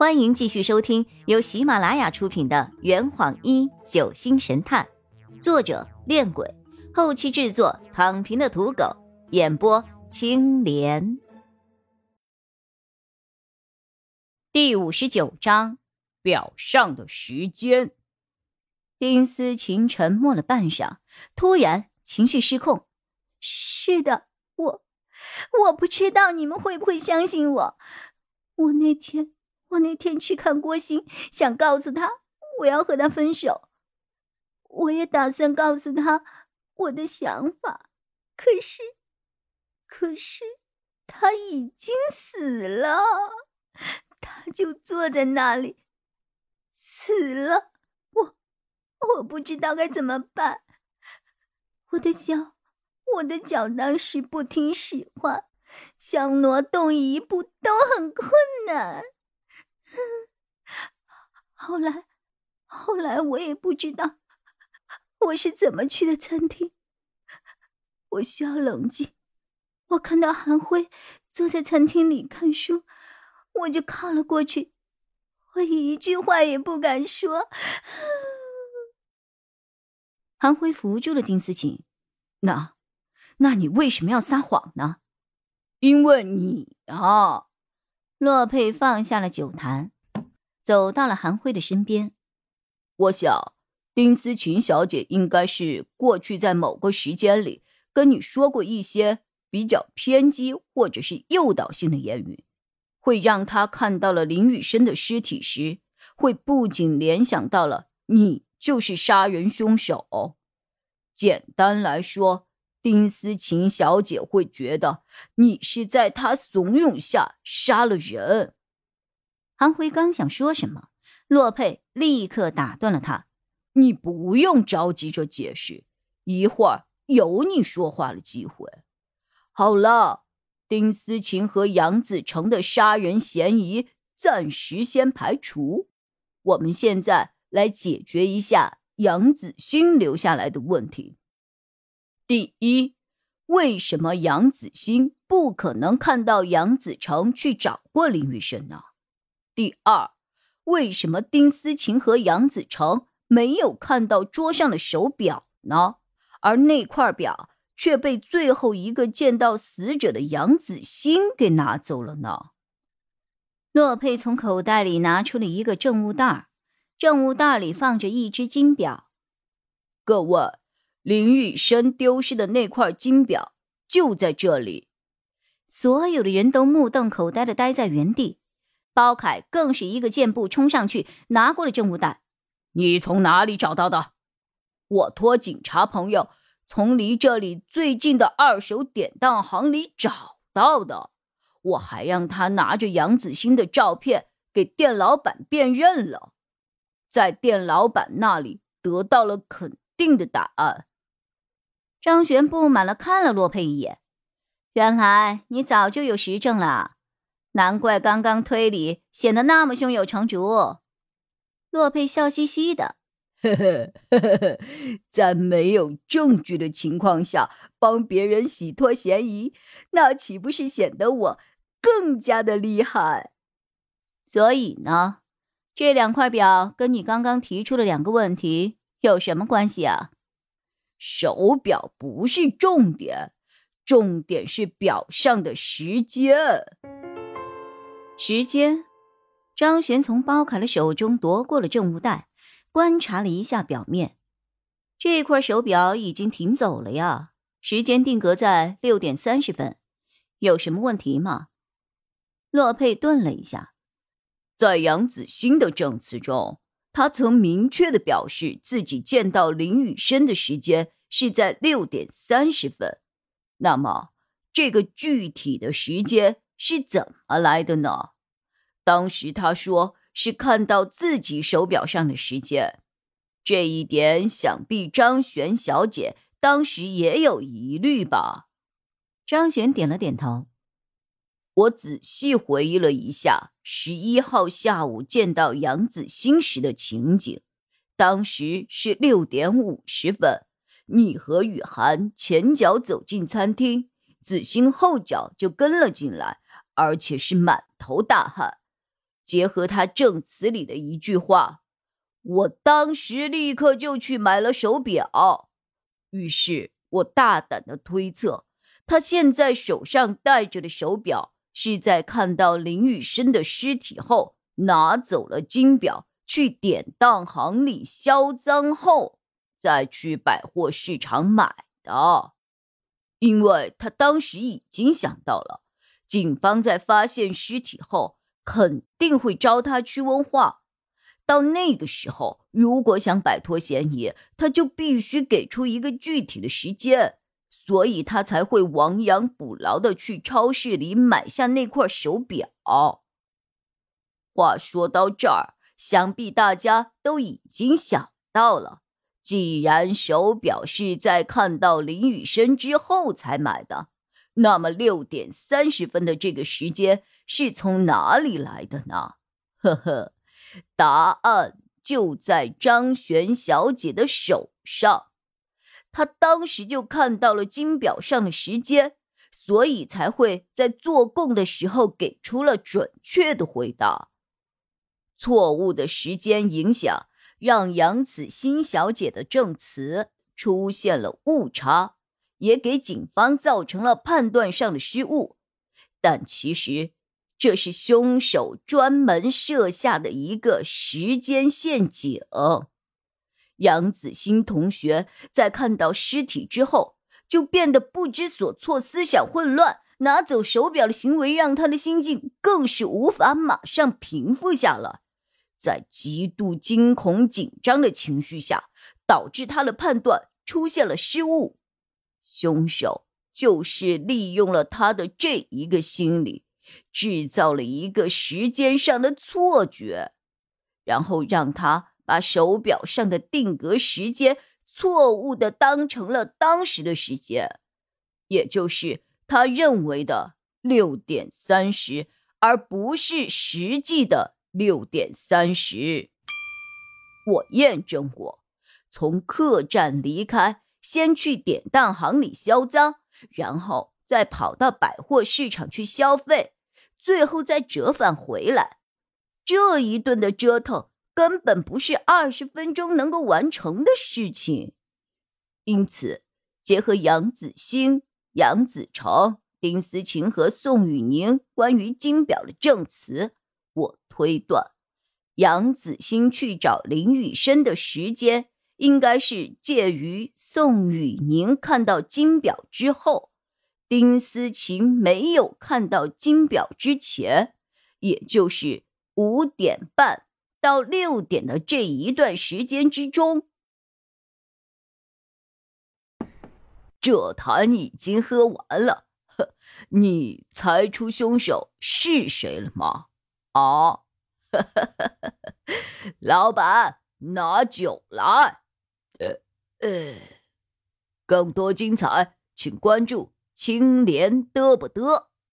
欢迎继续收听由喜马拉雅出品的《圆谎一九星神探》，作者：恋鬼，后期制作：躺平的土狗，演播：青莲。第五十九章：表上的时间。丁思琴沉默了半晌，突然情绪失控：“是的，我我不知道你们会不会相信我，我那天……”我那天去看郭鑫，想告诉他我要和他分手，我也打算告诉他我的想法，可是，可是他已经死了，他就坐在那里，死了，我我不知道该怎么办，我的脚，我的脚当时不听使唤，想挪动一步都很困难。后来，后来我也不知道我是怎么去的餐厅。我需要冷静。我看到韩辉坐在餐厅里看书，我就靠了过去。我一句话也不敢说。韩辉扶住了丁思琴。那，那你为什么要撒谎呢？因为你啊。洛佩放下了酒坛，走到了韩辉的身边。我想，丁思琴小姐应该是过去在某个时间里跟你说过一些比较偏激或者是诱导性的言语，会让他看到了林雨生的尸体时，会不仅联想到了你就是杀人凶手。简单来说。丁思琴小姐会觉得你是在她怂恿下杀了人。韩辉刚想说什么，洛佩立刻打断了他：“你不用着急着解释，一会儿有你说话的机会。好了，丁思琴和杨子成的杀人嫌疑暂时先排除，我们现在来解决一下杨子欣留下来的问题。”第一，为什么杨子欣不可能看到杨子成去找过林雨生呢？第二，为什么丁思琴和杨子成没有看到桌上的手表呢？而那块表却被最后一个见到死者的杨子欣给拿走了呢？洛佩从口袋里拿出了一个证物袋，证物袋里放着一只金表。各位。林雨生丢失的那块金表就在这里，所有的人都目瞪口呆的呆在原地。包凯更是一个箭步冲上去，拿过了证物袋。你从哪里找到的？我托警察朋友从离这里最近的二手典当行里找到的。我还让他拿着杨子欣的照片给店老板辨认了，在店老板那里得到了肯定的答案。张璇不满了，看了洛佩一眼。原来你早就有实证了，难怪刚刚推理显得那么胸有成竹。洛佩笑嘻嘻的，呵呵呵呵，在没有证据的情况下帮别人洗脱嫌疑，那岂不是显得我更加的厉害？所以呢，这两块表跟你刚刚提出的两个问题有什么关系啊？手表不是重点，重点是表上的时间。时间。张璇从包凯的手中夺过了证物袋，观察了一下表面，这块手表已经停走了呀，时间定格在六点三十分。有什么问题吗？洛佩顿了一下，在杨子欣的证词中。他曾明确的表示自己见到林雨生的时间是在六点三十分，那么这个具体的时间是怎么来的呢？当时他说是看到自己手表上的时间，这一点想必张璇小姐当时也有疑虑吧？张璇点了点头。我仔细回忆了一下十一号下午见到杨子欣时的情景，当时是六点五十分，你和雨涵前脚走进餐厅，子欣后脚就跟了进来，而且是满头大汗。结合他证词里的一句话，我当时立刻就去买了手表。于是我大胆的推测，他现在手上戴着的手表，是在看到林雨生的尸体后，拿走了金表，去典当行里销赃后，再去百货市场买的。因为他当时已经想到了，警方在发现尸体后。肯定会招他去问话，到那个时候，如果想摆脱嫌疑，他就必须给出一个具体的时间，所以他才会亡羊补牢的去超市里买下那块手表。话说到这儿，想必大家都已经想到了，既然手表是在看到林雨生之后才买的。那么六点三十分的这个时间是从哪里来的呢？呵呵，答案就在张璇小姐的手上。他当时就看到了金表上的时间，所以才会在做供的时候给出了准确的回答。错误的时间影响，让杨子欣小姐的证词出现了误差。也给警方造成了判断上的失误，但其实这是凶手专门设下的一个时间陷阱。杨子欣同学在看到尸体之后，就变得不知所措，思想混乱，拿走手表的行为让他的心境更是无法马上平复下来，在极度惊恐紧张的情绪下，导致他的判断出现了失误。凶手就是利用了他的这一个心理，制造了一个时间上的错觉，然后让他把手表上的定格时间错误的当成了当时的时间，也就是他认为的六点三十，而不是实际的六点三十。我验证过，从客栈离开。先去典当行里销赃，然后再跑到百货市场去消费，最后再折返回来。这一顿的折腾根本不是二十分钟能够完成的事情。因此，结合杨子兴、杨子成、丁思琴和宋雨宁关于金表的证词，我推断，杨子兴去找林雨生的时间。应该是介于宋雨宁看到金表之后，丁思琴没有看到金表之前，也就是五点半到六点的这一段时间之中。这坛已经喝完了，你猜出凶手是谁了吗？啊，老板，拿酒来。呃呃，更多精彩，请关注青莲嘚不嘚。